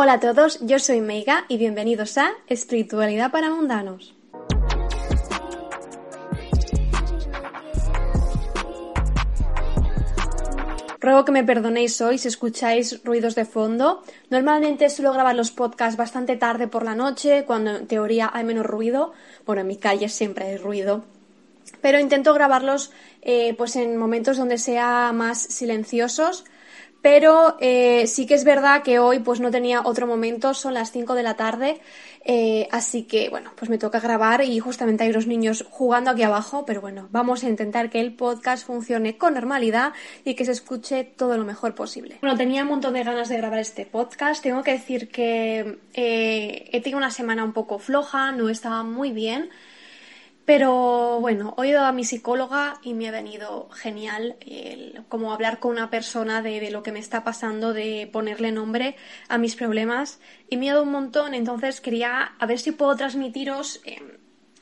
Hola a todos, yo soy Meiga y bienvenidos a Espiritualidad para Mundanos. Ruego que me perdonéis hoy si escucháis ruidos de fondo. Normalmente suelo grabar los podcasts bastante tarde por la noche, cuando en teoría hay menos ruido. Bueno, en mi calle siempre hay ruido. Pero intento grabarlos eh, pues en momentos donde sea más silenciosos pero eh, sí que es verdad que hoy pues no tenía otro momento, son las 5 de la tarde, eh, así que bueno, pues me toca grabar y justamente hay los niños jugando aquí abajo, pero bueno, vamos a intentar que el podcast funcione con normalidad y que se escuche todo lo mejor posible. Bueno, tenía un montón de ganas de grabar este podcast, tengo que decir que eh, he tenido una semana un poco floja, no estaba muy bien. Pero bueno, he ido a mi psicóloga y me ha venido genial como hablar con una persona de, lo que me está pasando, de ponerle nombre a mis problemas y me ha dado un montón, entonces quería a ver si puedo transmitiros eh,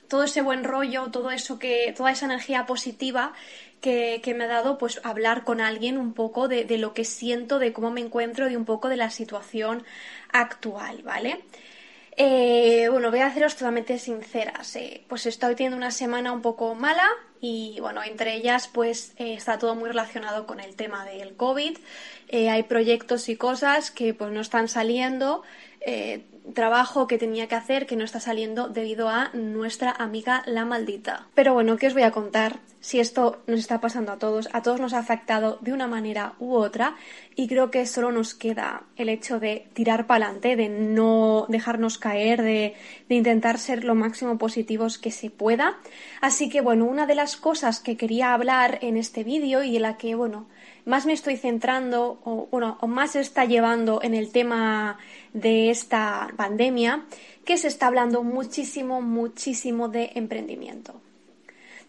todo ese buen rollo, todo eso que, toda esa energía positiva que, me ha dado pues hablar con alguien un poco de, de lo que siento, de cómo me encuentro, de un poco de la situación actual, ¿vale? Eh, bueno, voy a haceros totalmente sinceras. Eh, pues estoy teniendo una semana un poco mala y bueno, entre ellas pues eh, está todo muy relacionado con el tema del COVID. hay proyectos y cosas que pues no están saliendo trabajo que tenía que hacer que no está saliendo debido a nuestra amiga la maldita. Pero bueno, ¿qué os voy a contar? Si esto nos está pasando a todos, a todos nos ha afectado de una manera u otra y creo que solo nos queda el hecho de tirar para adelante, de no dejarnos caer, de, intentar ser lo máximo positivos que se pueda. Así que bueno, una de las cosas que quería hablar en este vídeo y en la que bueno, más me estoy centrando o, bueno, o más está llevando en el tema de esta pandemia, que se está hablando muchísimo, muchísimo de emprendimiento.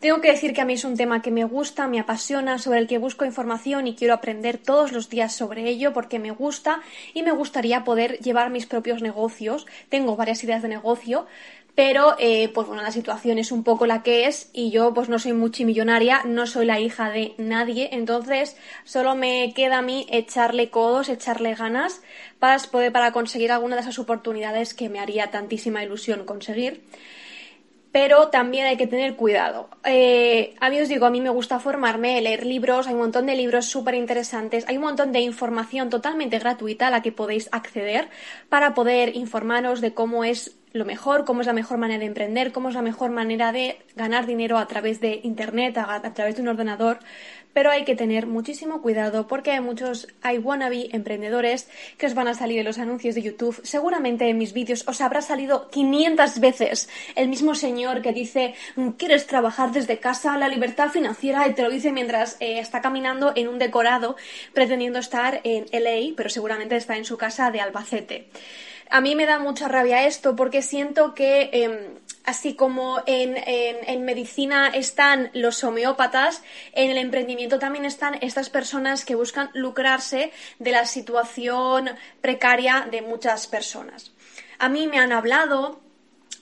Tengo que decir que a mí es un tema que me gusta, me apasiona, sobre el que busco información y quiero aprender todos los días sobre ello porque me gusta y me gustaría poder llevar mis propios negocios. Tengo varias ideas de negocio, pero eh, pues bueno, la situación es un poco la que es y yo pues no soy multimillonaria, no soy la hija de nadie, entonces solo me queda a mí echarle codos, echarle ganas para poder para conseguir alguna de esas oportunidades que me haría tantísima ilusión conseguir pero también hay que tener cuidado. Eh, a mí os digo, a mí me gusta formarme, leer libros, hay un montón de libros súper interesantes, hay un montón de información totalmente gratuita a la que podéis acceder para poder informaros de cómo es lo mejor, cómo es la mejor manera de emprender, cómo es la mejor manera de ganar dinero a través de Internet, a, través de un ordenador, pero hay que tener muchísimo cuidado porque hay muchos, hay wannabe emprendedores que os van a salir en los anuncios de YouTube. Seguramente en mis vídeos os habrá salido 500 veces el mismo señor que dice, ¿quieres trabajar desde casa? La libertad financiera y te lo dice mientras eh, está caminando en un decorado pretendiendo estar en LA, pero seguramente está en su casa de Albacete. A mí me da mucha rabia esto porque siento que em, así como en, en, medicina están los homeópatas, en el emprendimiento también están estas personas que buscan lucrarse de la situación precaria de muchas personas. A mí me han hablado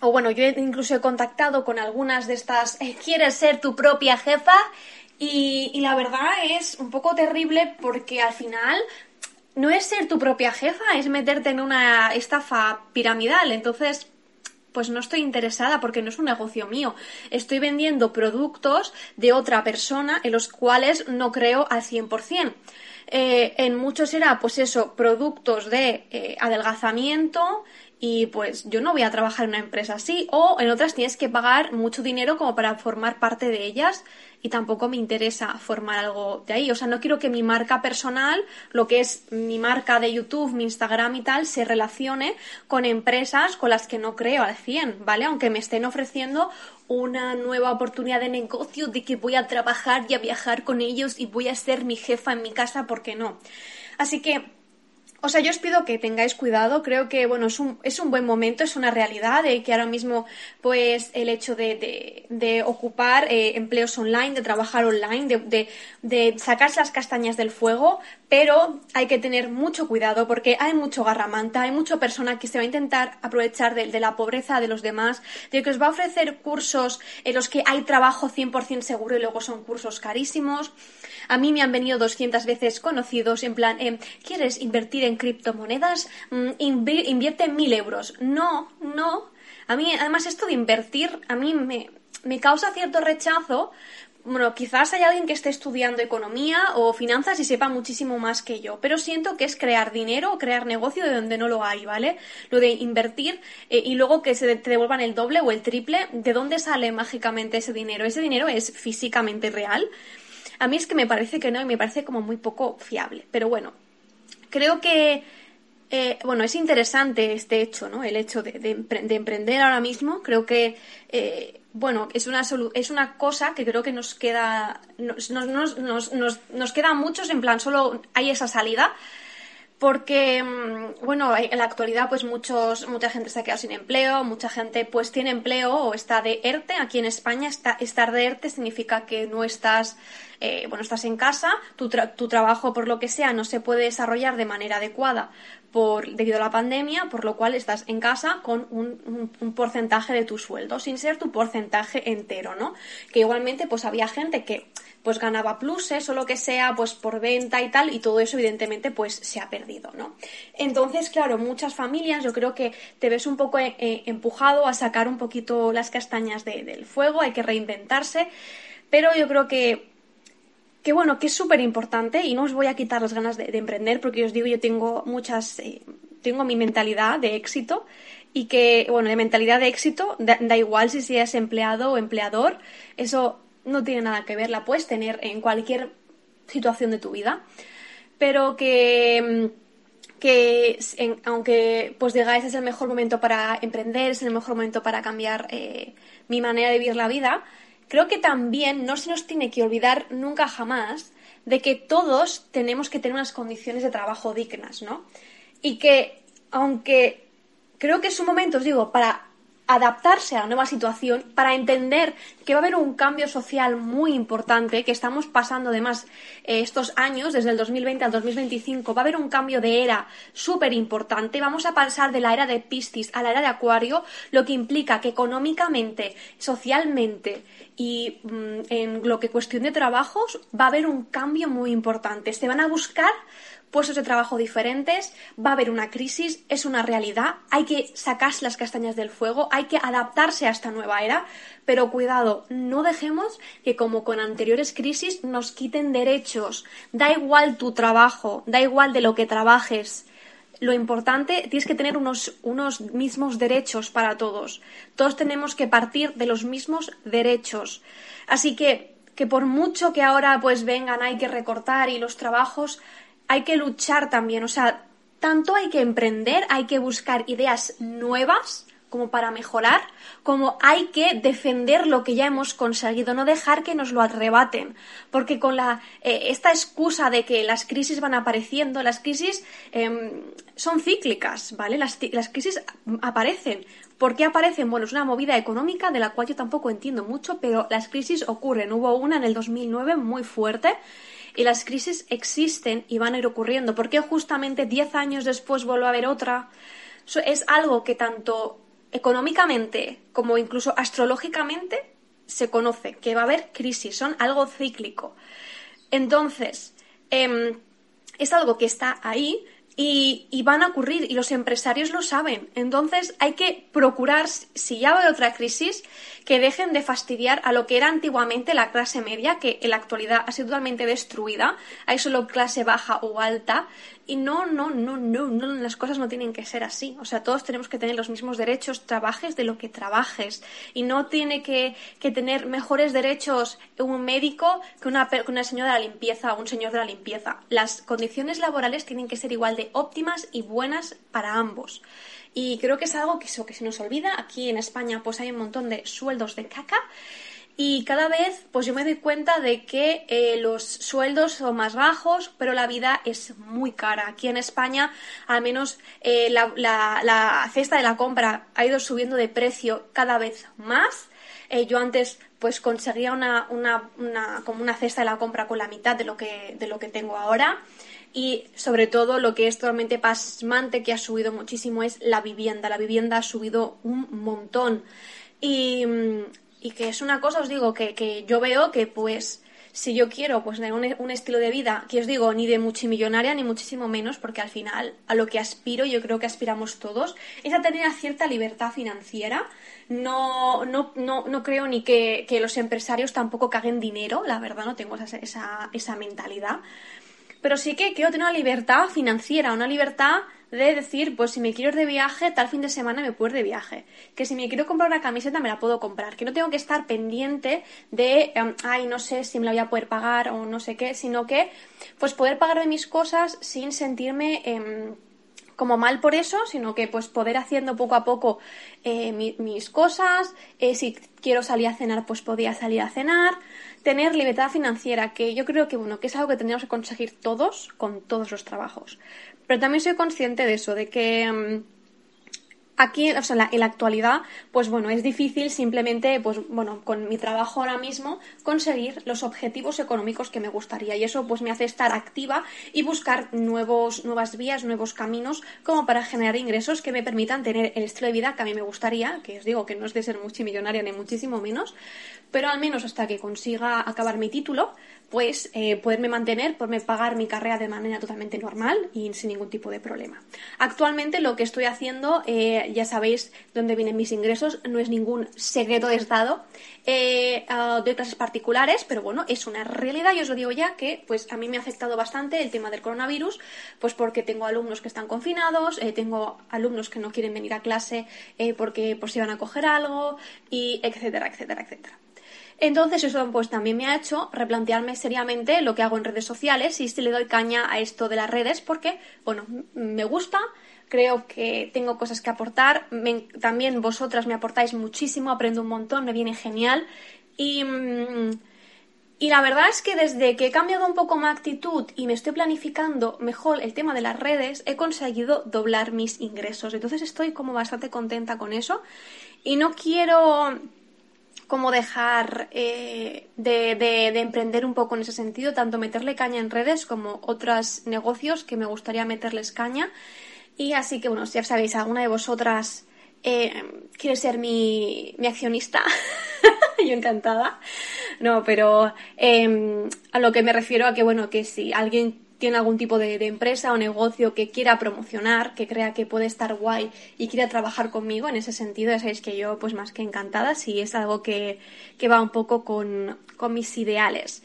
o bueno, yo incluso he contactado con algunas de estas, eh, ¿quieres ser tu propia jefa? Y, y, la verdad es un poco terrible porque al final no es ser tu propia jefa, es meterte en una estafa piramidal. Entonces, pues no estoy interesada porque no es un negocio mío. Estoy vendiendo productos de otra persona en los cuales no creo al 100%. Eh, en muchos era, pues eso, productos de eh, adelgazamiento, y pues yo no voy a trabajar en una empresa así o en otras tienes que pagar mucho dinero como para formar parte de ellas y tampoco me interesa formar algo de ahí. O sea, no quiero que mi marca personal, lo que es mi marca de YouTube, mi Instagram y tal, se relacione con empresas con las que no creo al 100, ¿vale? Aunque me estén ofreciendo una nueva oportunidad de negocio, de que voy a trabajar y a viajar con ellos y voy a ser mi jefa en mi casa, ¿por qué no? Así que o sea, yo os pido que tengáis cuidado. Creo que, bueno, es un, es un buen momento, es una realidad de que ahora mismo, pues, el hecho de, de, ocupar eh, empleos online, de trabajar online, de, de, sacarse las castañas del fuego, pero hay que tener mucho cuidado porque hay mucho garramanta, hay mucha persona que se va a intentar aprovechar de la pobreza de los demás, de que os va a ofrecer cursos en los que hay trabajo 100% seguro y luego son cursos carísimos. A mí me han venido 200 veces conocidos en plan, eh, ¿quieres invertir en criptomonedas, mm, invierte mil euros. No, no. A mí, además, esto de invertir, a mí me, me causa cierto rechazo bueno, quizás hay alguien que esté estudiando economía o finanzas y sepa muchísimo más que yo, pero siento que es crear dinero o crear negocio de donde no lo hay, ¿vale? Lo de invertir eh, y luego que se te devuelvan el doble o el triple, ¿de dónde sale mágicamente ese dinero? ¿Ese dinero es físicamente real? A mí es que me parece que no y me parece como muy poco fiable, pero bueno, creo que... Eh, bueno, es interesante este hecho, ¿no? El hecho de, emprender ahora mismo. Creo que eh, bueno, es una, es una cosa que creo que nos queda, nos, nos, nos, nos, queda a muchos, en plan, solo hay esa salida, porque, mm, bueno, en la actualidad, pues muchos, mucha gente se ha quedado sin empleo, mucha gente, pues tiene empleo o está de ERTE. Aquí en España, está, estar de ERTE significa que no estás, eh, bueno, estás en casa, tu, tu trabajo, por lo que sea, no se puede desarrollar de manera adecuada por, debido a la pandemia, por lo cual estás en casa con un, porcentaje de tu sueldo, sin ser tu porcentaje entero, ¿no? Que igualmente, pues había gente que pues ganaba pluses o lo que sea, pues por venta y tal, y todo eso evidentemente pues se ha perdido, ¿no? Entonces, claro, muchas familias yo creo que te ves un poco eh, eh, empujado a sacar un poquito las castañas del fuego, hay que reinventarse, pero yo creo que que bueno, que es súper importante y no os voy a quitar las ganas de, emprender porque os digo, yo tengo muchas, eh, tengo mi mentalidad de éxito y que, bueno, de mentalidad de éxito, da, igual si seas empleado o empleador, eso no tiene nada que ver, la puedes tener en cualquier situación de tu vida, pero que que aunque pues digáis es el mejor momento para emprender, es el mejor momento para cambiar eh, mi manera de vivir la vida, creo que también no se nos tiene que olvidar nunca jamás de que todos tenemos que tener unas condiciones de trabajo dignas, ¿no? Y que, aunque creo que es un momento, os digo, para adaptarse a la nueva situación, para entender que va a haber un cambio social muy importante, que estamos pasando además eh, estos años, desde el 2020 al 2025, va a haber un cambio de era súper importante, vamos a pasar de la era de Piscis a la era de Acuario, lo que implica que económicamente, socialmente y mm, en lo que cuestión de trabajos va a haber un cambio muy importante. Se van a buscar puestos de trabajo diferentes, va a haber una crisis, es una realidad, hay que sacarse las castañas del fuego, hay que adaptarse a esta nueva era, pero cuidado, no dejemos que como con anteriores crisis nos quiten derechos. Da igual tu trabajo, da igual de lo que trabajes. Lo importante, tienes que tener unos, unos mismos derechos para todos. Todos tenemos que partir de los mismos derechos. Así que, que por mucho que ahora pues vengan, hay que recortar y los trabajos, hay que luchar también, o sea, tanto hay que emprender, hay que buscar ideas nuevas como para mejorar, como hay que defender lo que ya hemos conseguido, no dejar que nos lo arrebaten, porque con la, eh, esta excusa de que las crisis van apareciendo, las crisis em, son cíclicas, ¿vale? Las, las crisis aparecen. ¿Por qué aparecen? Bueno, es una movida económica de la cual yo tampoco entiendo mucho, pero las crisis ocurren. Hubo una en el 2009 muy fuerte y las crisis existen y van a ir ocurriendo. ¿Por qué justamente 10 años después vuelve a haber otra? es algo que tanto económicamente como incluso astrológicamente se conoce, que va a haber crisis, son algo cíclico. Entonces, em, es algo que está ahí y, y, van a ocurrir y los empresarios lo saben. Entonces hay que procurar, si ya va a haber otra crisis, que dejen de fastidiar a lo que era antiguamente la clase media, que en la actualidad ha sido totalmente destruida. Hay solo clase baja o alta y no, no, no, no, no, las cosas no tienen que ser así. O sea, todos tenemos que tener los mismos derechos, trabajes de lo que trabajes. Y no tiene que, que tener mejores derechos un médico que una, que una señora de la limpieza o un señor de la limpieza. Las condiciones laborales tienen que ser igual de óptimas y buenas para ambos. Y creo que es algo que, eso, que se nos olvida. Aquí en España pues hay un montón de sueldos de caca y cada vez, pues yo me doy cuenta de que eh, los sueldos son más bajos, pero la vida es muy cara. Aquí en España, al menos eh, la, cesta de la compra ha ido subiendo de precio cada vez más. Eh, yo antes, pues conseguía una, una, una, como una cesta de la compra con la mitad de lo que, de lo que tengo ahora. Y sobre todo lo que es totalmente pasmante, que ha subido muchísimo, es la vivienda. La vivienda ha subido un montón. Y, y que es una cosa, os digo, que, que yo veo que pues si yo quiero pues tener un, estilo de vida, que os digo, ni de multimillonaria ni muchísimo menos, porque al final a lo que aspiro, yo creo que aspiramos todos, es a tener cierta libertad financiera. No, no, no, no creo ni que, que, los empresarios tampoco caguen dinero, la verdad, no tengo esa, esa, esa mentalidad. Pero sí que quiero tener una libertad financiera, una libertad de decir, pues si me quiero ir de viaje, tal fin de semana me puedo ir de viaje. Que si me quiero comprar una camiseta, me la puedo comprar. Que no tengo que estar pendiente de, em, ay, no sé si me la voy a poder pagar o no sé qué, sino que, pues poder pagarme mis cosas sin sentirme... Em, como mal por eso, sino que pues poder haciendo poco a poco eh, mis cosas, eh, si quiero salir a cenar, pues podía salir a cenar, tener libertad financiera, que yo creo que bueno, que es algo que tendríamos que conseguir todos con todos los trabajos. Pero también soy consciente de eso, de que mm, aquí, o sea, en la, actualidad, pues bueno, es difícil simplemente, pues bueno, con mi trabajo ahora mismo, conseguir los objetivos económicos que me gustaría. Y eso pues me hace estar activa y buscar nuevos, nuevas vías, nuevos caminos, como para generar ingresos que me permitan tener el estilo de vida que a mí me gustaría, que os digo que no es de ser multimillonaria ni muchísimo menos, pero al menos hasta que consiga acabar mi título, pues eh, poderme mantener, poderme pagar mi carrera de manera totalmente normal y sin ningún tipo de problema. Actualmente lo que estoy haciendo, eh, ya sabéis dónde vienen mis ingresos, no es ningún secreto de Estado, eh, ah, de clases particulares, pero bueno, es una realidad y os lo digo ya que pues a mí me ha afectado bastante el tema del coronavirus, pues porque tengo alumnos que están confinados, tengo alumnos que no quieren venir a clase porque pues iban a coger algo y etcétera, etcétera, etcétera. Entonces eso pues también me ha hecho replantearme seriamente lo que hago en redes sociales y si le doy caña a esto de las redes porque, bueno, me gusta, creo que tengo cosas que aportar, también vosotras me aportáis muchísimo, aprendo un montón, me viene genial y... Mm, y la verdad es que desde que he cambiado un poco mi actitud y me estoy planificando mejor el tema de las redes, he conseguido doblar mis ingresos. Entonces estoy como bastante contenta con eso. Y no quiero cómo dejar eh, de, emprender un poco en ese sentido, tanto meterle caña en redes como otros negocios que me gustaría meterles caña. Y así que, bueno, si ya sabéis, alguna de vosotras eh, quiere ser mi, accionista, yo encantada. No, pero em, a lo que me refiero a que, bueno, que si alguien tiene algún tipo de, empresa o negocio que quiera promocionar, que crea que puede estar guay y quiera trabajar conmigo en ese sentido, ya sabéis que yo pues más que encantada si es algo que, va un poco con, mis ideales.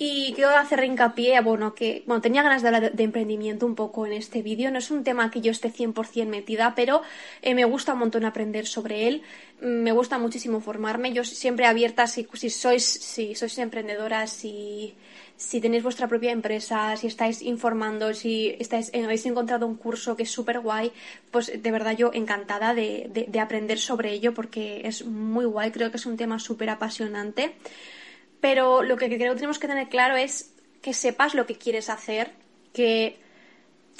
Y quiero hacer hincapié, bueno, que bueno, tenía ganas de hablar de, emprendimiento un poco en este vídeo. No es un tema que yo esté 100% metida, pero eh, me gusta un montón aprender sobre él. Me gusta muchísimo formarme. Yo siempre abierta, si, si sois, si sois emprendedoras, si si tenéis vuestra propia empresa, si estáis informando, si estáis, eh, habéis encontrado un curso que es súper guay, pues de verdad yo encantada de, aprender sobre ello porque es muy guay, creo que es un tema súper apasionante. Pero lo que creo que tenemos que tener claro es que sepas lo que quieres hacer, que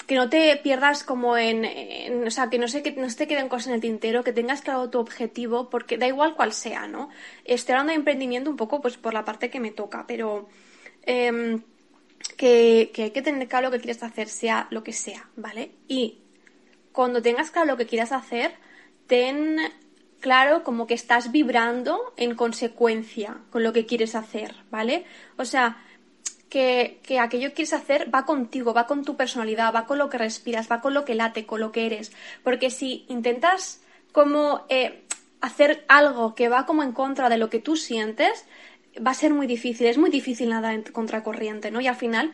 que no te pierdas como en, o sea, que no sé que no se te queden cosas en el tintero, que tengas claro tu objetivo, porque da igual cuál sea, ¿no? Estoy hablando de emprendimiento un poco pues por la parte que me toca, pero Em, que, hay que tener claro lo que quieres hacer, sea lo que sea, ¿vale? Y cuando tengas claro lo que quieras hacer, ten claro como que estás vibrando en consecuencia con lo que quieres hacer, ¿vale? O sea, que, aquello que quieres hacer va contigo, va con tu personalidad, va con lo que respiras, va con lo que late, con lo que eres. Porque si intentas como eh, hacer algo que va como en contra de lo que tú sientes, va a ser muy difícil, es muy difícil nada en contracorriente, ¿no? Y al final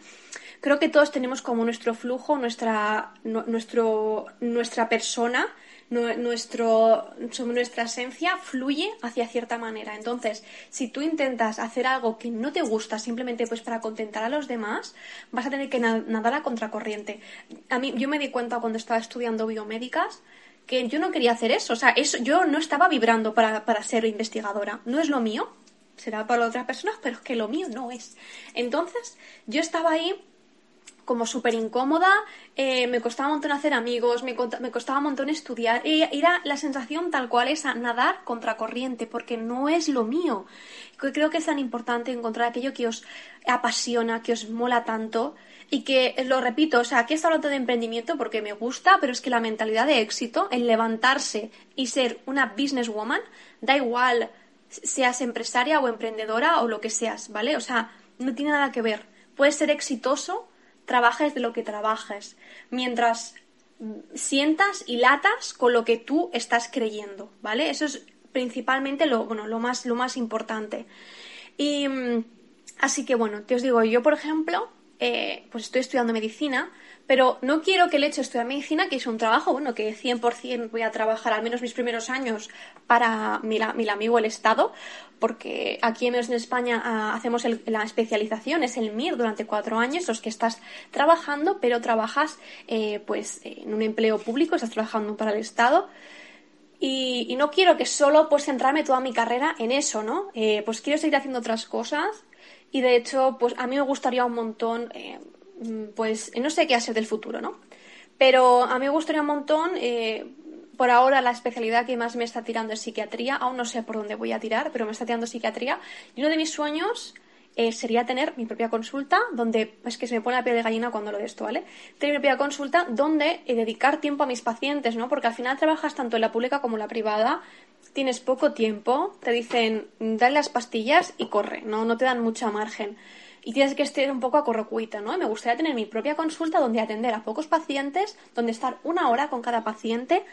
creo que todos tenemos como nuestro flujo, nuestra, nuestro, nuestra persona, nuestro, nuestra esencia fluye hacia cierta manera. Entonces, si tú intentas hacer algo que no te gusta simplemente pues para contentar a los demás, vas a tener que nadar a contracorriente. A mí, yo me di cuenta cuando estaba estudiando biomédicas que yo no quería hacer eso. O sea, eso, yo no estaba vibrando para, para ser investigadora. No es lo mío será para otras personas, pero es que lo mío no es. Entonces, yo estaba ahí como súper incómoda, eh, me costaba un montón hacer amigos, me, costaba un montón estudiar, era la sensación tal cual es a nadar contracorriente, porque no es lo mío. Creo que es tan importante encontrar aquello que os apasiona, que os mola tanto, y que, lo repito, o sea, aquí está hablando de emprendimiento porque me gusta, pero es que la mentalidad de éxito, el levantarse y ser una businesswoman, da igual seas empresaria o emprendedora o lo que seas, ¿vale? O sea, no tiene nada que ver. Puedes ser exitoso, trabajes de lo que trabajes, mientras sientas y latas con lo que tú estás creyendo, ¿vale? Eso es principalmente lo, bueno, lo, más, lo más importante. Y mm, así que bueno, te os digo, yo por ejemplo, eh, pues estoy estudiando medicina, pero no quiero que el hecho de estudiar medicina, que es un trabajo, bueno, que 100% voy a trabajar al menos mis primeros años para mi, mi amigo el Estado, porque aquí en España ah, hacemos la especialización, es el MIR durante cuatro años, los que estás trabajando, pero trabajas eh, pues en un empleo público, estás trabajando para el Estado. Y, no quiero que solo pues centrarme toda mi carrera en eso, ¿no? Eh, pues quiero seguir haciendo otras cosas y de hecho, pues a mí me gustaría un montón eh, pues no sé qué hacer del futuro, ¿no? Pero a mí me gustaría un montón, eh, por ahora la especialidad que más me está tirando es psiquiatría, aún no sé por dónde voy a tirar, pero me está tirando psiquiatría. Y uno de mis sueños eh, sería tener mi propia consulta, donde, es que se me pone la piel de gallina cuando lo de esto, ¿vale? Tener mi propia consulta donde eh, dedicar tiempo a mis pacientes, ¿no? Porque al final trabajas tanto en la pública como en la privada, tienes poco tiempo, te dicen, dale las pastillas y corre, ¿no? No te dan mucha margen y tienes que estar un poco a correcuita, ¿no? me gustaría tener mi propia consulta donde atender a pocos pacientes, donde estar una hora con cada paciente,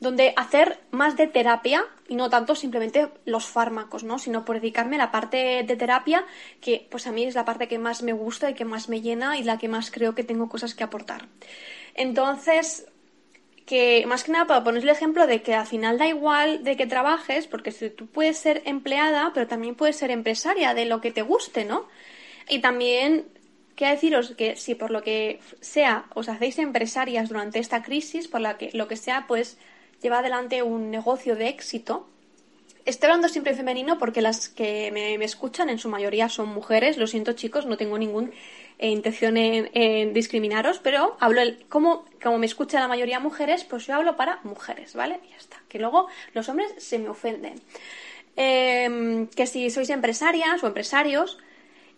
donde hacer más de terapia y no tanto simplemente los fármacos, ¿no? Sino por dedicarme a la parte de terapia, que pues a mí es la parte que más me gusta y que más me llena y la que más creo que tengo cosas que aportar. Entonces, que más que nada para poner el ejemplo de que al final da igual de que trabajes, porque tú puedes ser empleada, pero también puedes ser empresaria de lo que te guste, ¿no? Y también quiero deciros que si por lo que sea os hacéis empresarias durante esta crisis, por la que lo que sea, pues lleva adelante un negocio de éxito. Estoy hablando siempre en femenino porque las que me, escuchan en su mayoría son mujeres. Lo siento chicos, no tengo ninguna eh, intención en, discriminaros, pero hablo el, como, como me escucha la mayoría mujeres, pues yo hablo para mujeres, ¿vale? Y ya está. Que luego los hombres se me ofenden. Em, que si sois empresarias o empresarios,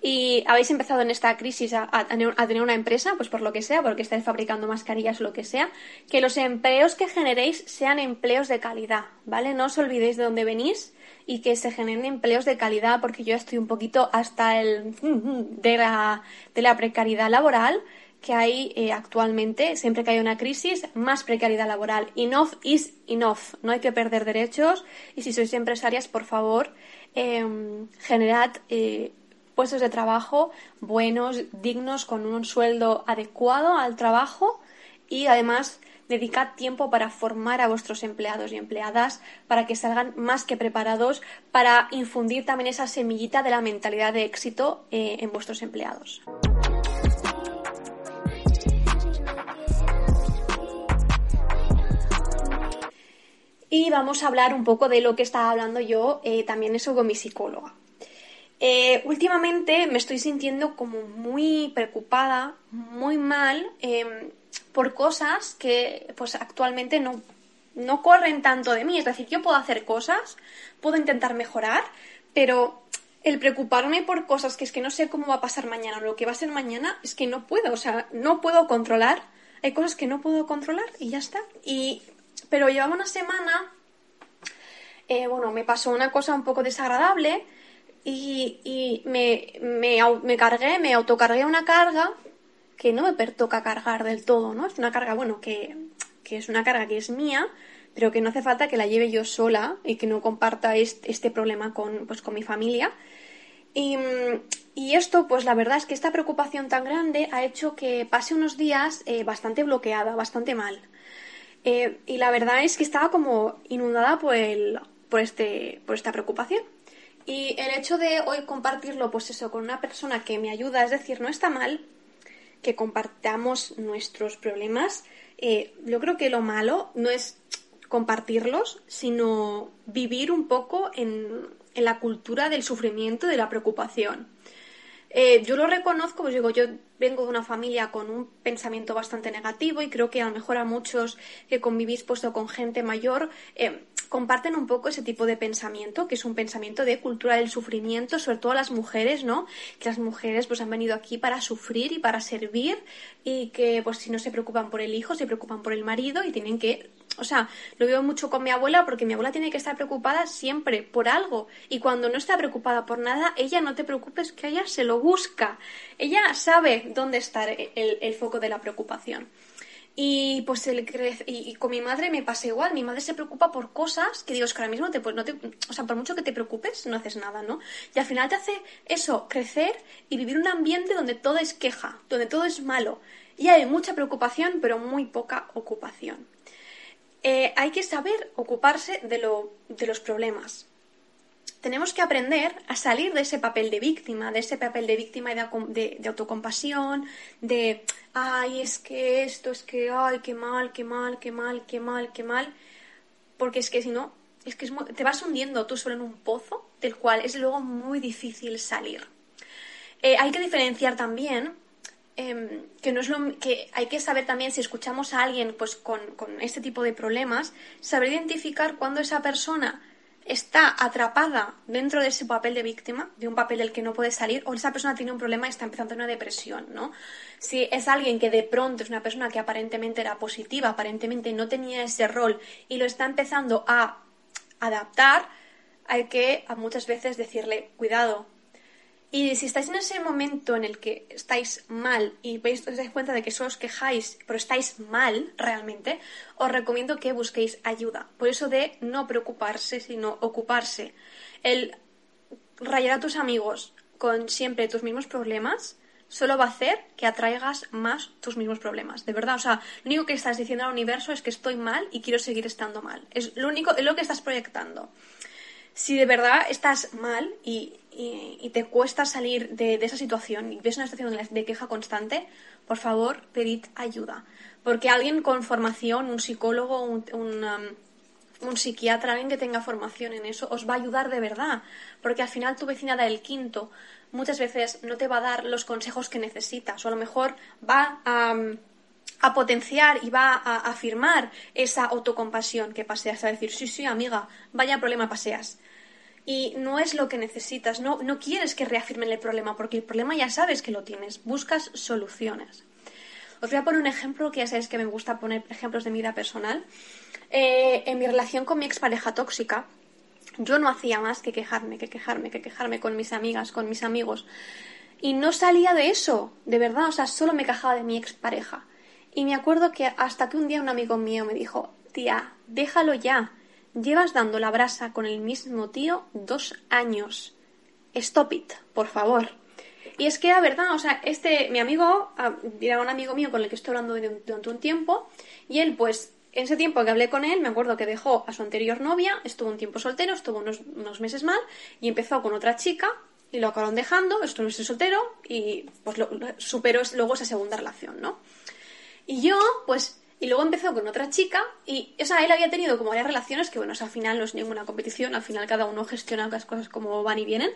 y habéis empezado en esta crisis a, tener una empresa, pues por lo que sea, porque estáis fabricando mascarillas o lo que sea, que los empleos que generéis sean empleos de calidad, ¿vale? No os olvidéis de dónde venís y que se generen empleos de calidad, porque yo estoy un poquito hasta el de la, de la precariedad laboral que hay eh, actualmente, siempre que hay una crisis, más precariedad laboral. Enough is enough. No hay que perder derechos y si sois empresarias, por favor, em, generad eh, puestos de trabajo buenos, dignos, con un sueldo adecuado al trabajo y además dedicad tiempo para formar a vuestros empleados y empleadas para que salgan más que preparados para infundir también esa semillita de la mentalidad de éxito eh, en vuestros empleados. Y vamos a hablar un poco de lo que estaba hablando yo eh, también eso con mi psicóloga. Eh, últimamente me estoy sintiendo como muy preocupada, muy mal em, por cosas que pues actualmente no, no corren tanto de mí. Es decir, yo puedo hacer cosas, puedo intentar mejorar, pero el preocuparme por cosas que es que no sé cómo va a pasar mañana o lo que va a ser mañana es que no puedo, o sea, no puedo controlar. Hay cosas que no puedo controlar y ya está. Y, pero llevaba una semana, eh, bueno, me pasó una cosa un poco desagradable y, me, me, cargué, me autocargué una carga que no me pertoca cargar del todo, ¿no? Es una carga, bueno, que, es una carga que es mía, pero que no hace falta que la lleve yo sola y que no comparta este, problema con, pues, con mi familia. Y, esto, pues la verdad es que esta preocupación tan grande ha hecho que pase unos días eh, bastante bloqueada, bastante mal. Eh, y la verdad es que estaba como inundada por, el, por, este, por esta preocupación. Y el hecho de hoy compartirlo, pues eso, con una persona que me ayuda, es decir, no está mal que compartamos nuestros problemas. Eh, yo creo que lo malo no es compartirlos, sino vivir un poco en, en la cultura del sufrimiento, de la preocupación. Eh, yo lo reconozco, pues digo, yo vengo de una familia con un pensamiento bastante negativo y creo que a lo mejor a muchos que convivís puesto con gente mayor eh, comparten un poco ese tipo de pensamiento, que es un pensamiento de cultura del sufrimiento, sobre todo las mujeres, ¿no? Que las mujeres pues han venido aquí para sufrir y para servir y que pues si no se preocupan por el hijo, se preocupan por el marido y tienen que o sea, lo veo mucho con mi abuela porque mi abuela tiene que estar preocupada siempre por algo. Y cuando no está preocupada por nada, ella no te preocupes que ella se lo busca. Ella sabe dónde está el, foco de la preocupación. Y pues el y, con mi madre me pasa igual, mi madre se preocupa por cosas que digo, es que ahora mismo te, pues no te, o sea, por mucho que te preocupes, no haces nada, ¿no? Y al final te hace eso, crecer y vivir un ambiente donde todo es queja, donde todo es malo. Y hay mucha preocupación, pero muy poca ocupación. Eh, hay que saber ocuparse de, lo, de los problemas. Tenemos que aprender a salir de ese papel de víctima, de ese papel de víctima y de, autocompasión, de, ay, es que esto, es que, ay, qué mal, qué mal, qué mal, qué mal, qué mal, porque es que si no, es que te vas hundiendo tú solo en un pozo del cual es luego muy difícil salir. Eh, hay que diferenciar también Em, que no es lo que hay que saber también si escuchamos a alguien pues con, este tipo de problemas saber identificar cuando esa persona está atrapada dentro de ese papel de víctima, de un papel del que no puede salir, o esa persona tiene un problema y está empezando una depresión, ¿no? Si es alguien que de pronto es una persona que aparentemente era positiva, aparentemente no tenía ese rol y lo está empezando a adaptar, hay que a muchas veces decirle, cuidado, y si estáis en ese momento en el que estáis mal y veis, os dais cuenta de que solo os quejáis, pero estáis mal realmente, os recomiendo que busquéis ayuda. Por eso de no preocuparse, sino ocuparse. El rayar a tus amigos con siempre tus mismos problemas solo va a hacer que atraigas más tus mismos problemas. De verdad, o sea, lo único que estás diciendo al universo es que estoy mal y quiero seguir estando mal. Es lo único, es lo que estás proyectando. Si de verdad estás mal y y, te cuesta salir de, esa situación y ves una situación de, queja constante, por favor, pedid ayuda. Porque alguien con formación, un psicólogo, un, um, un, psiquiatra, alguien que tenga formación en eso, os va a ayudar de verdad. Porque al final tu vecina del quinto muchas veces no te va a dar los consejos que necesitas o a lo mejor va a, a potenciar y va a afirmar esa autocompasión que paseas, a decir, sí, sí, amiga, vaya problema paseas y no es lo que necesitas, no, no quieres que reafirmen el problema, porque el problema ya sabes que lo tienes, buscas soluciones. Os voy a poner un ejemplo que ya sabéis que me gusta poner ejemplos de mi vida personal. Eh, en mi relación con mi expareja tóxica, yo no hacía más que quejarme, que quejarme, que quejarme con mis amigas, con mis amigos. Y no salía de eso, de verdad, o sea, solo me quejaba de mi expareja. Y me acuerdo que hasta que un día un amigo mío me dijo, tía, déjalo ya, Llevas dando la brasa con el mismo tío dos años. Stop it, por favor. Y es que la verdad, o sea, este, mi amigo, ah, era un amigo mío con el que estoy hablando durante un tiempo, y él, pues, en ese tiempo que hablé con él, me acuerdo que dejó a su anterior novia, estuvo un tiempo soltero, estuvo unos, meses mal, y empezó con otra chica, y lo acabaron dejando, estuvo soltero, y pues lo, superó luego esa segunda relación, ¿no? Y yo, pues, y luego empezó con otra chica y, o sea, él había tenido como varias relaciones que, bueno, al final no es ninguna competición, al final cada uno gestiona las cosas como van y vienen,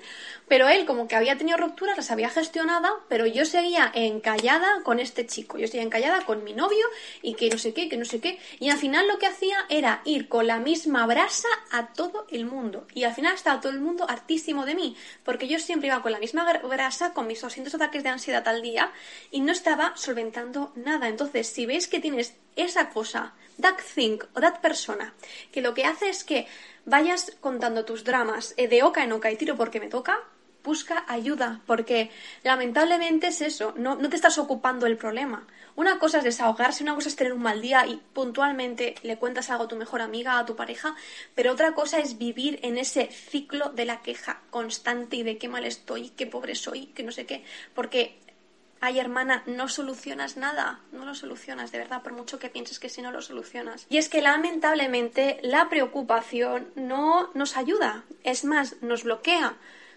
pero él como que había tenido rupturas, las había gestionado, pero yo seguía encallada con este chico, yo seguía encallada con mi novio y que no sé qué, que no sé qué, y al final lo que hacía era ir con la misma brasa a todo el mundo, y al final estaba todo el mundo hartísimo de mí, porque yo siempre iba con la misma brasa, con mis 200 ataques de ansiedad al día, y no estaba solventando nada. Entonces, si veis que tienes esa cosa, that thing o that persona, que lo que hace es que vayas contando tus dramas eh, de oca en oca y tiro porque me toca, busca ayuda, porque lamentablemente es eso, no, no, te estás ocupando el problema. Una cosa es desahogarse, una cosa es tener un mal día y puntualmente le cuentas algo a tu mejor amiga, a tu pareja, pero otra cosa es vivir en ese ciclo de la queja constante y de qué mal estoy, qué pobre soy, que no sé qué, porque ay hermana, no solucionas nada, no lo solucionas, de verdad, por mucho que pienses que sí no lo solucionas. Y es que lamentablemente la preocupación no nos ayuda, es más, nos bloquea.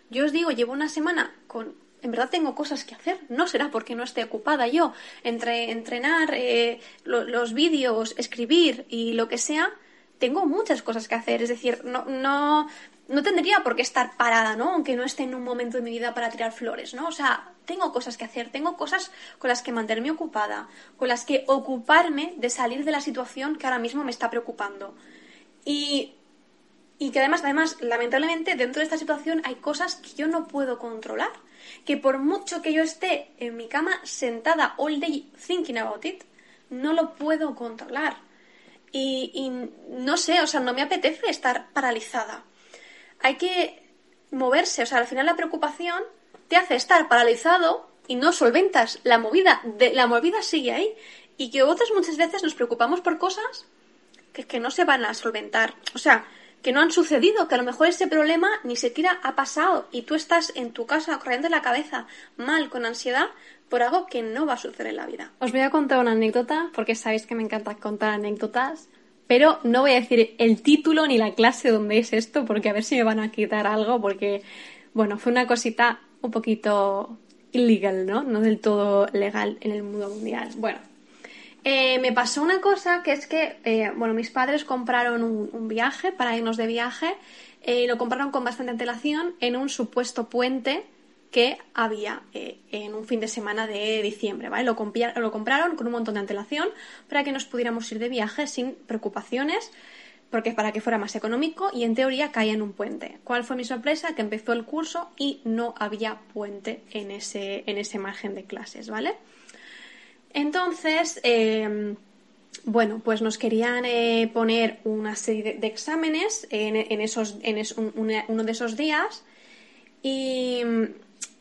Yo os digo, llevo una semana con... En verdad tengo cosas que hacer, no será porque no esté ocupada yo. Entre entrenar, eh, los vídeos, escribir y lo que sea, tengo muchas cosas que hacer. Es decir, no, no, no tendría por qué estar parada, ¿no? Aunque no esté en un momento de mi vida para tirar flores, ¿no? O sea, tengo cosas que hacer, tengo cosas con las que mantenerme ocupada, con las que ocuparme de salir de la situación que ahora mismo me está preocupando. Y, y que además, además, lamentablemente, dentro de esta situación hay cosas que yo no puedo controlar. Que por mucho que yo esté en mi cama sentada all day thinking about it, no lo puedo controlar. y, y no sé, o sea, no me apetece estar paralizada. Hay que moverse, o sea, al final la preocupación te hace estar paralizado y no solventas la movida, la movida sigue ahí. Y que otras muchas veces nos preocupamos por cosas que, que no se van a solventar. O sea, que no han sucedido, que a lo mejor ese problema ni siquiera ha pasado y tú estás en tu casa corriendo la cabeza mal, con ansiedad, por algo que no va a suceder en la vida. Os voy a contar una anécdota, porque sabéis que me encanta contar anécdotas, pero no voy a decir el título ni la clase donde es esto, porque a ver si me van a quitar algo, porque, bueno, fue una cosita un poquito ilegal, ¿no? No del todo legal en el mundo mundial. Bueno, eh, me pasó una cosa que es que, eh, bueno, mis padres compraron un, viaje para irnos de viaje eh, lo compraron con bastante antelación en un supuesto puente que había en un fin de semana de diciembre, ¿vale? Lo compraron con un montón de antelación para que nos pudiéramos ir de viaje sin preocupaciones porque para que fuera más económico y en teoría caía en un puente. ¿Cuál fue mi sorpresa? Que empezó el curso y no había puente en ese, en ese margen de clases, ¿vale? Entonces, em, bueno, pues nos querían eh, poner una serie de, exámenes en, esos, en uno de esos días y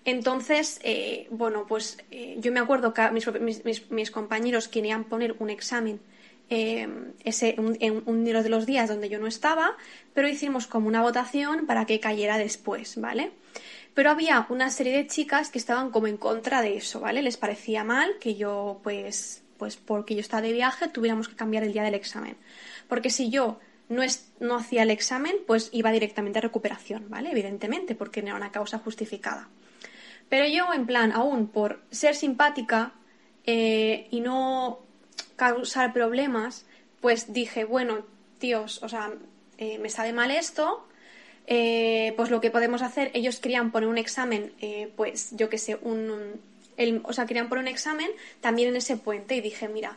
entonces, eh, bueno, pues eh, yo me acuerdo que mis, compañeros querían poner un examen ese, en uno de los días donde yo no estaba, pero hicimos como una votación para que cayera después, ¿vale? Pero había una serie de chicas que estaban como en contra de eso, ¿vale? Les parecía mal que yo, pues, pues porque yo estaba de viaje, tuviéramos que cambiar el día del examen. Porque si yo no, es, no hacía el examen, pues iba directamente a recuperación, ¿vale? Evidentemente, porque no era una causa justificada. Pero yo, en plan, aún por ser simpática eh, y no causar problemas, pues dije, bueno, tíos, o sea, eh, me sabe mal esto, eh, pues lo que podemos hacer, ellos querían poner un examen, eh, pues yo que sé, un, o sea, querían poner un examen también en ese puente y dije, mira,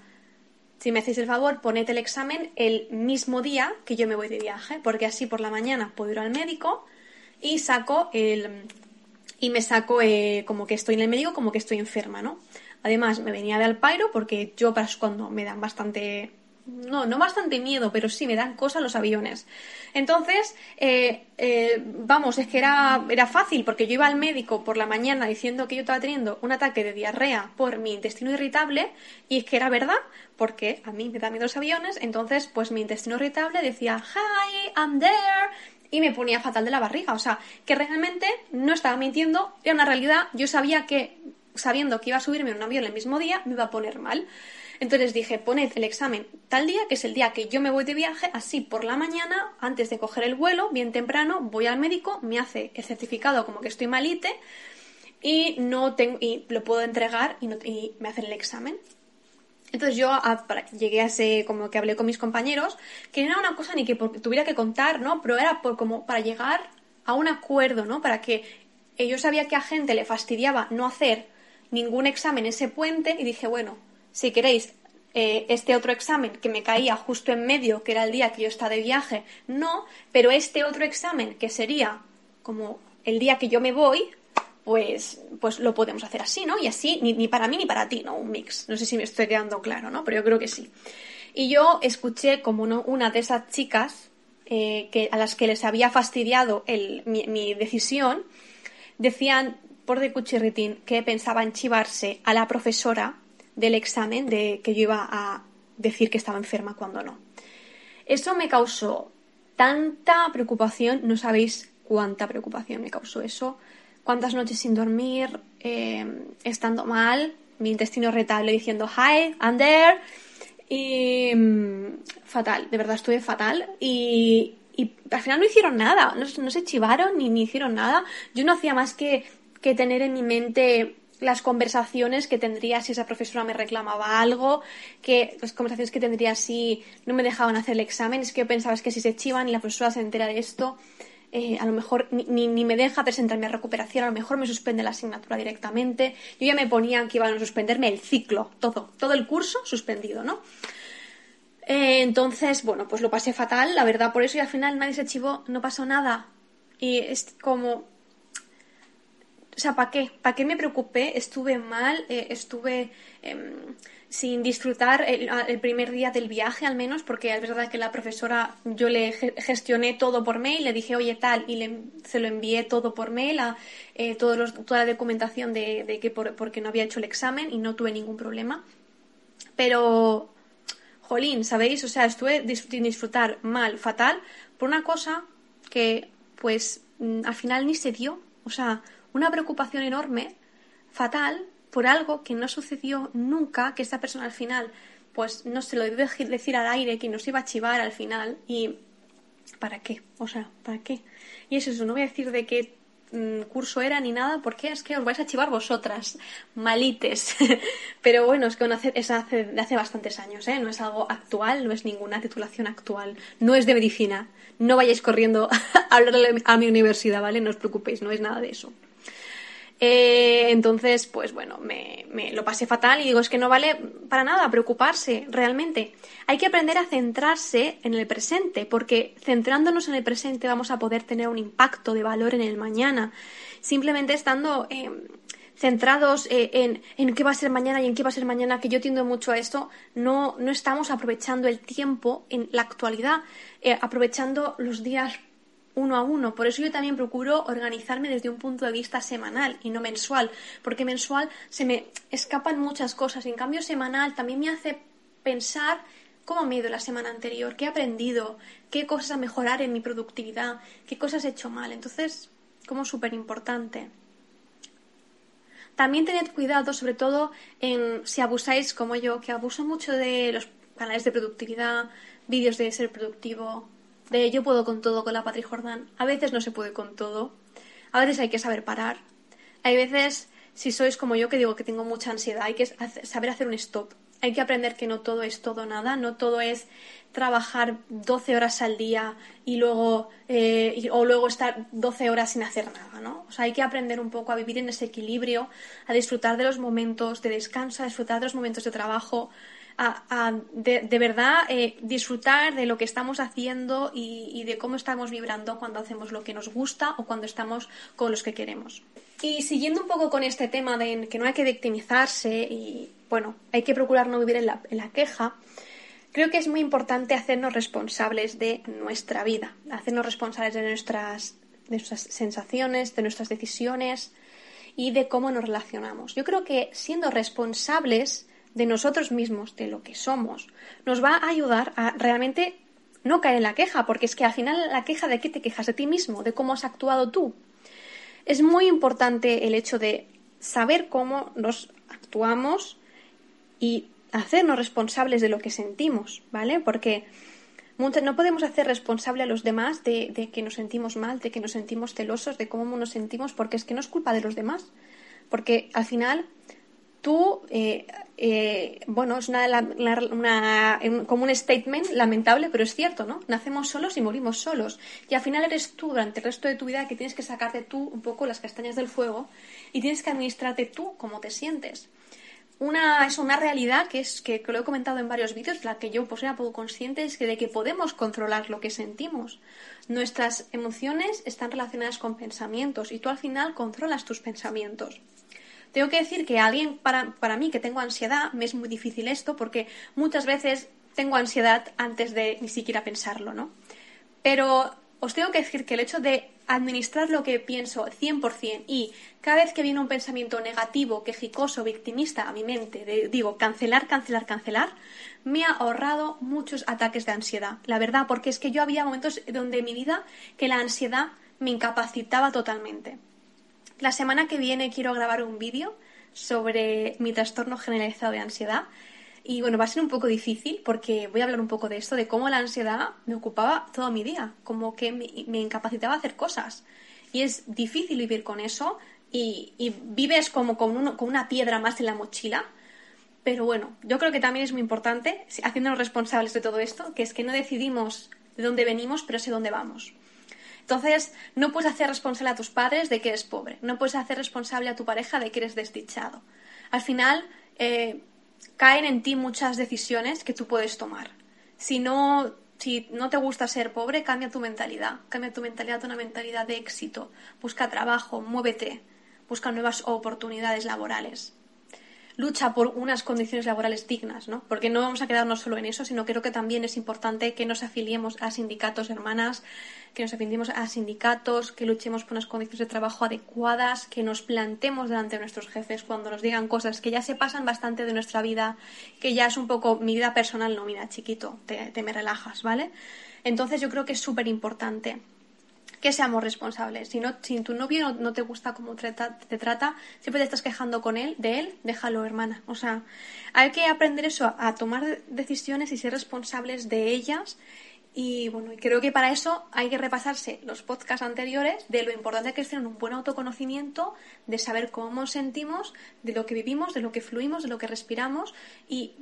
si me hacéis el favor, poned el examen el mismo día que yo me voy de viaje, porque así por la mañana puedo ir al médico y saco el y me saco eh, como que estoy en el médico, como que estoy enferma, ¿no? Además, me venía de Alpairo porque yo para cuando me dan bastante no, no bastante miedo, pero sí me dan cosas los aviones. Entonces, eh, eh, vamos, es que era, era fácil, porque yo iba al médico por la mañana diciendo que yo estaba teniendo un ataque de diarrea por mi intestino irritable, y es que era verdad, porque a mí me dan miedo los aviones, entonces, pues mi intestino irritable decía, hi, I'm there, y me ponía fatal de la barriga. O sea, que realmente no estaba mintiendo, era una realidad, yo sabía que, sabiendo que iba a subirme un avión el mismo día, me iba a poner mal. Entonces dije, poned el examen tal día, que es el día que yo me voy de viaje, así por la mañana, antes de coger el vuelo, bien temprano, voy al médico, me hace el certificado como que estoy malite y no tengo y lo puedo entregar y, me hacen el examen. Entonces yo llegué a ese, como que hablé con mis compañeros, que no era una cosa ni que tuviera que contar, ¿no? Pero era como para llegar a un acuerdo, ¿no? Para que yo sabía que a gente le fastidiaba no hacer ningún examen en ese puente y dije, bueno, si queréis eh, este otro examen que me caía justo en medio, que era el día que yo estaba de viaje, no, pero este otro examen que sería como el día que yo me voy, pues, pues lo podemos hacer así, ¿no? Y así, ni, para mí ni para ti, ¿no? Un mix. No sé si me estoy quedando claro, ¿no? Pero yo creo que sí. Y yo escuché como una de esas chicas eh, que, a las que les había fastidiado el, mi, mi decisión, decían de cuchirritín que pensaban chivarse a la profesora del examen de que yo iba a decir que estaba enferma cuando no. Eso me causó tanta preocupación, no sabéis cuánta preocupación me causó eso, cuántas noches sin dormir, eh, estando mal, mi intestino irritable diciendo hi, I'm there, y mm, fatal, de verdad estuve fatal. Y, al final no hicieron nada, no, se chivaron ni, ni hicieron nada, yo no hacía más que, que tener en mi mente las conversaciones que tendría si esa profesora me reclamaba algo, que las conversaciones que tendría si no me dejaban hacer el examen, es que yo pensaba que si se chivan y la profesora se entera de esto, eh, a lo mejor ni, ni, me deja presentarme a recuperación, a lo mejor me suspende la asignatura directamente. Yo ya me ponía que iban a suspenderme el ciclo, todo, todo el curso suspendido, ¿no? Eh, entonces, bueno, pues lo pasé fatal, la verdad, por eso y al final nadie se chivó, no pasó nada. Y es como, o sea, ¿para qué? ¿Para qué me preocupé? Estuve mal, eh, estuve em, sin disfrutar el, primer día del viaje al menos, porque es verdad que la profesora, yo le gestioné todo por mail, le dije, oye, tal, y le, se lo envié todo por mail, a, eh, todos los, toda la documentación de, de que por, porque no había hecho el examen y no tuve ningún problema. Pero, jolín, ¿sabéis? O sea, estuve sin disfrutar mal, fatal, por una cosa que, pues, mm, al final ni se dio. O sea, una preocupación enorme, fatal, por algo que no sucedió nunca, que esta persona al final, pues no se lo debe decir al aire, que nos iba a chivar al final. Y ¿para qué? O sea, ¿para qué? Y es eso, no voy a decir de qué mm, curso era ni nada, porque es que os vais a chivar vosotras, malites. Pero bueno, es que es hace, de hace bastantes años, ¿eh? No es algo actual, no es ninguna titulación actual, no es de medicina. No vayáis corriendo a hablarle a mi universidad, ¿vale? No os preocupéis, no es nada de eso. Eh, entonces, pues bueno, me, lo pasé fatal y digo, es que no vale para nada preocuparse, realmente. Hay que aprender a centrarse en el presente, porque centrándonos en el presente vamos a poder tener un impacto de valor en el mañana. Simplemente estando eh, centrados eh, en, en, qué va a ser mañana y en qué va a ser mañana, que yo tiendo mucho a esto, no, no estamos aprovechando el tiempo en la actualidad, aprovechando los días uno a uno. Por eso yo también procuro organizarme desde un punto de vista semanal y no mensual, porque mensual se me escapan muchas cosas en cambio semanal también me hace pensar cómo me he ido la semana anterior, qué he aprendido, qué cosas a mejorar en mi productividad, qué cosas he hecho mal. Entonces, como súper importante. También tened cuidado, sobre todo en si abusáis como yo, que abuso mucho de los canales de productividad, vídeos de ser productivo, de yo puedo con todo con la Patrick Jordan. A veces no se puede con todo. A veces hay que saber parar. Hay veces, si sois como yo, que digo que tengo mucha ansiedad, hay que saber hacer un stop. Hay que aprender que no todo es todo nada, no todo es trabajar 12 horas al día y luego eh, o luego estar 12 horas sin hacer nada, ¿no? O sea, hay que aprender un poco a vivir en ese equilibrio, a disfrutar de los momentos de descanso, a disfrutar de los momentos de trabajo, a, de, verdad eh, disfrutar de lo que estamos haciendo y, de cómo estamos vibrando cuando hacemos lo que nos gusta o cuando estamos con los que queremos. Y siguiendo un poco con este tema de que no hay que victimizarse y, bueno, hay que procurar no vivir en la, en la queja, creo que es muy importante hacernos responsables de nuestra vida, hacernos responsables de nuestras, de nuestras sensaciones, de nuestras decisiones y de cómo nos relacionamos. Yo creo que siendo responsables de nosotros mismos, de lo que somos, nos va a ayudar a realmente no caer en la queja, porque es que al final la queja de qué te quejas de ti mismo, de cómo has actuado tú. Es muy importante el hecho de saber cómo nos actuamos y hacernos responsables de lo que sentimos, ¿vale? Porque no podemos hacer responsable a los demás de, que nos sentimos mal, de que nos sentimos celosos, de cómo nos sentimos, porque es que no es culpa de los demás. Porque al final tú, eh, eh, bueno, es una, como un statement lamentable, pero es cierto, ¿no? Nacemos solos y morimos solos. Y al final eres tú, durante el resto de tu vida, que tienes que sacarte tú un poco las castañas del fuego y tienes que administrarte tú cómo te sientes. Una, es una realidad que es que, lo he comentado en varios vídeos, la que yo pues era poco consciente, es que de que podemos controlar lo que sentimos. Nuestras emociones están relacionadas con pensamientos y tú al final controlas tus pensamientos. Tengo que decir que alguien, para, para mí que tengo ansiedad, me es muy difícil esto porque muchas veces tengo ansiedad antes de ni siquiera pensarlo, ¿no? Pero os tengo que decir que el hecho de administrar lo que pienso 100% y cada vez que viene un pensamiento negativo, quejicoso, victimista a mi mente, digo cancelar, cancelar, cancelar, me ha ahorrado muchos ataques de ansiedad. La verdad, porque es que yo había momentos donde en mi vida que la ansiedad me incapacitaba totalmente. La semana que viene quiero grabar un vídeo sobre mi trastorno generalizado de ansiedad. Y bueno, va a ser un poco difícil porque voy a hablar un poco de esto, de cómo la ansiedad me ocupaba todo mi día, como que me, incapacitaba a hacer cosas. Y es difícil vivir con eso y, vives como con, con una piedra más en la mochila. Pero bueno, yo creo que también es muy importante, haciéndonos responsables de todo esto, que es que no decidimos de dónde venimos, pero sé dónde vamos. Entonces, no puedes hacer responsable a tus padres de que eres pobre, no puedes hacer responsable a tu pareja de que eres desdichado. Al final, eh, caen en ti muchas decisiones que tú puedes tomar. Si no, si no te gusta ser pobre, cambia tu mentalidad, cambia tu mentalidad a una mentalidad de éxito, busca trabajo, muévete, busca nuevas oportunidades laborales lucha por unas condiciones laborales dignas, ¿no? Porque no vamos a quedarnos solo en eso, sino creo que también es importante que nos afiliemos a sindicatos hermanas, que nos afiliemos a sindicatos, que luchemos por unas condiciones de trabajo adecuadas, que nos plantemos delante de nuestros jefes cuando nos digan cosas que ya se pasan bastante de nuestra vida, que ya es un poco mi vida personal, no, mira, chiquito, te, te me relajas, ¿vale? Entonces yo creo que es súper importante que seamos responsables. Si, no, si tu novio no, te gusta cómo te, te, trata, siempre te estás quejando con él, de él, déjalo, hermana. O sea, hay que aprender eso, a tomar decisiones y ser responsables de ellas. Y bueno, creo que para eso hay que repasarse los podcasts anteriores de lo importante que es tener un buen autoconocimiento, de saber cómo sentimos, de lo que vivimos, de lo que fluimos, de lo que respiramos y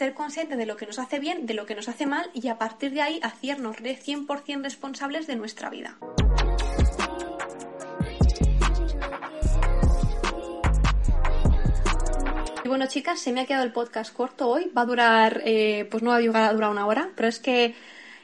ser consciente de lo que nos hace bien, de lo que nos hace mal y a partir de ahí hacernos 100% responsables de nuestra vida. Y bueno, chicas, se me ha quedado el podcast corto hoy. Va a durar, eh, pues no va a durar una hora, pero es que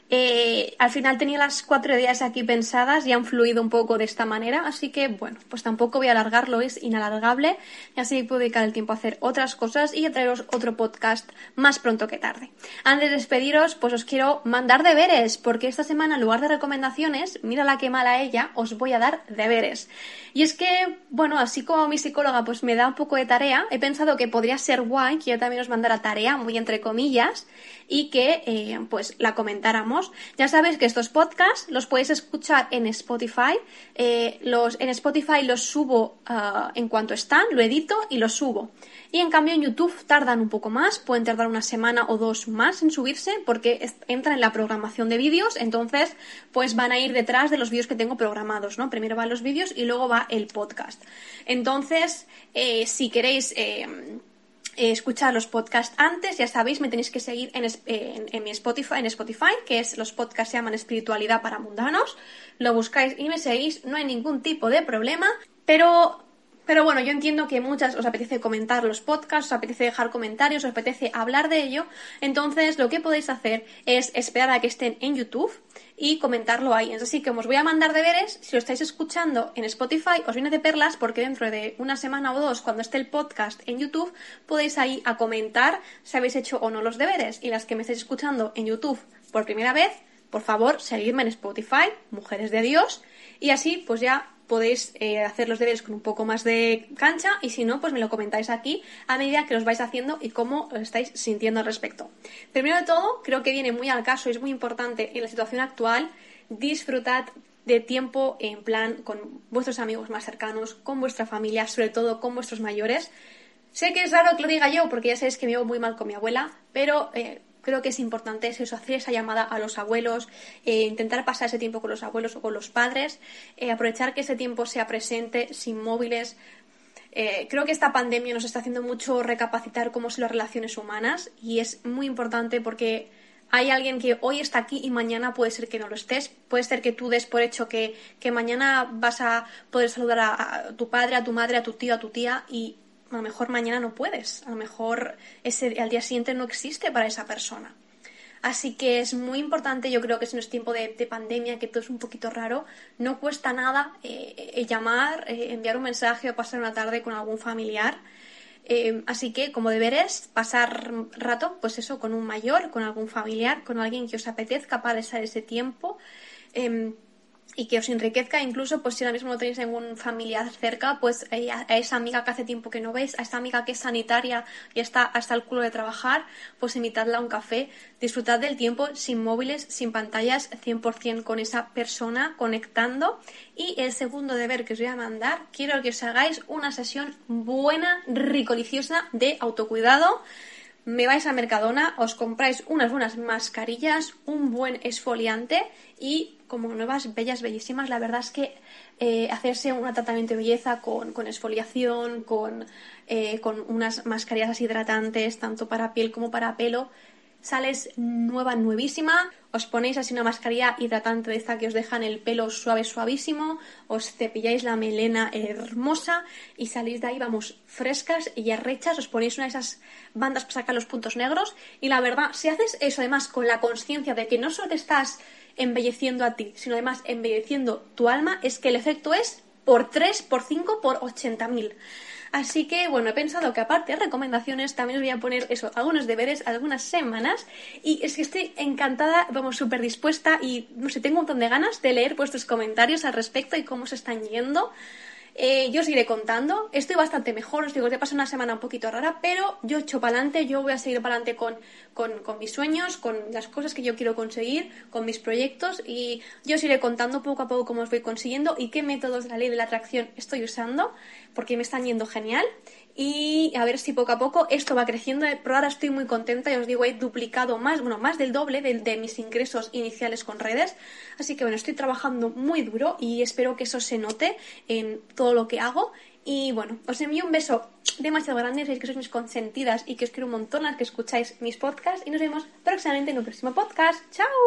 eh, al final tenía las cuatro ideas aquí pensadas y han fluido un poco de esta manera, así que bueno, pues tampoco voy a alargarlo, es inalargable y así puedo dedicar el tiempo a hacer otras cosas y a traeros otro podcast más pronto que tarde. Antes de despediros, pues os quiero mandar deberes, porque esta semana en lugar de recomendaciones, mira la que mala ella, os voy a dar deberes. Y es que, bueno, así como mi psicóloga pues me da un poco de tarea, he pensado que podría ser guay que yo también os mandara tarea, muy entre comillas, y que eh, pues la comentáramos. Ya sabéis que estos podcasts los podéis escuchar en Spotify. Eh, los, en Spotify los subo ah, en cuanto están, lo edito y los subo. Y en cambio en YouTube tardan un poco más, pueden tardar una semana o dos más en subirse porque entran en la programación de vídeos, entonces pues van a ir detrás de los vídeos que tengo programados, ¿no? Primero van los vídeos y luego va el podcast. Entonces, eh, si queréis eh, escuchar los podcasts antes, ya sabéis, me tenéis que seguir en, en, mi Spotify, en Spotify, que es los podcasts se llaman Espiritualidad para Mundanos. Lo buscáis y me seguís, no hay ningún tipo de problema, pero pero bueno, yo entiendo que muchas os apetece comentar los podcasts, os apetece dejar comentarios, os apetece hablar de ello. Entonces, lo que podéis hacer es esperar a que estén en YouTube y comentarlo ahí. Así que os voy a mandar deberes. Si lo estáis escuchando en Spotify, os viene de perlas porque dentro de una semana o dos, cuando esté el podcast en YouTube, podéis ahí a comentar si habéis hecho o no los deberes. Y las que me estáis escuchando en YouTube por primera vez, por favor, seguidme en Spotify, Mujeres de Dios, y así pues ya podéis eh, hacer los deberes con un poco más de cancha y si no, pues me lo comentáis aquí a medida que los vais haciendo y cómo os estáis sintiendo al respecto. Primero de todo, creo que viene muy al caso y es muy importante en la situación actual disfrutad de tiempo en plan con vuestros amigos más cercanos, con vuestra familia, sobre todo con vuestros mayores. Sé que es raro que lo diga yo porque ya sabéis que me llevo muy mal con mi abuela, pero eh, creo que es importante eso, hacer esa llamada a los abuelos, eh, intentar pasar ese tiempo con los abuelos o con los padres, eh, aprovechar que ese tiempo sea presente, sin móviles. Eh, creo que esta pandemia nos está haciendo mucho recapacitar cómo son las relaciones humanas y es muy importante porque hay alguien que hoy está aquí y mañana puede ser que no lo estés. Puede ser que tú des por hecho que, que mañana vas a poder saludar a, tu padre, a tu madre, a tu tío, a tu tía y a lo mejor mañana no puedes, a lo mejor ese, al día siguiente no existe para esa persona. Así que es muy importante, yo creo que si no es tiempo de, pandemia, que todo es un poquito raro, no cuesta nada eh, eh, llamar, eh, enviar un mensaje o pasar una tarde con algún familiar. así que como deberes, pasar rato, pues eso, con un mayor, con algún familiar, con alguien que os apetezca para ese tiempo. Y que os enriquezca incluso pues si ahora mismo no tenéis ningún familiar cerca pues eh, a esa amiga que hace tiempo que no veis a esa amiga que es sanitaria y está hasta el culo de trabajar pues invitadla a un café. Disfrutad del tiempo sin móviles sin pantallas 100% con esa persona conectando. Y el segundo deber que os voy a mandar quiero que os hagáis una sesión buena ricoliciosa de autocuidado me vais a Mercadona, os compráis unas buenas mascarillas, un buen esfoliante y como nuevas, bellas, bellísimas. La verdad es que eh, hacerse un tratamiento de belleza con, con esfoliación, con, eh, con unas mascarillas hidratantes, tanto para piel como para pelo, sales nueva, nuevísima, os ponéis así una mascarilla hidratante de esta que os deja en el pelo suave, suavísimo, os cepilláis la melena hermosa y salís de ahí, vamos, frescas y arrechas, os ponéis una de esas bandas para sacar los puntos negros. Y la verdad, si haces eso además con la conciencia de que no solo te estás embelleciendo a ti, sino además embelleciendo tu alma, es que el efecto es por 3, por 5, por 80.000. Así que, bueno, he pensado que aparte de recomendaciones, también os voy a poner eso, algunos deberes, algunas semanas. Y es que estoy encantada, vamos, súper dispuesta y, no sé, tengo un montón de ganas de leer vuestros comentarios al respecto y cómo se están yendo. Eh, yo os iré contando. Estoy bastante mejor, os digo, te pasa una semana un poquito rara, pero yo echo para adelante, yo voy a seguir para adelante con, con, mis sueños, con las cosas que yo quiero conseguir, con mis proyectos y yo os iré contando poco a poco cómo os voy consiguiendo y qué métodos de la ley de la atracción estoy usando, porque me están yendo genial y a ver si poco a poco esto va creciendo. Por ahora estoy muy contenta, y os digo, he duplicado más, bueno, más del doble de, de, mis ingresos iniciales con redes. Así que bueno, estoy trabajando muy duro y espero que eso se note en todo lo que hago. Y bueno, os envío un beso demasiado grande, sabéis que sois mis consentidas y que os quiero un montón a que escucháis mis podcasts y nos vemos próximamente en un próximo podcast. ¡Chao!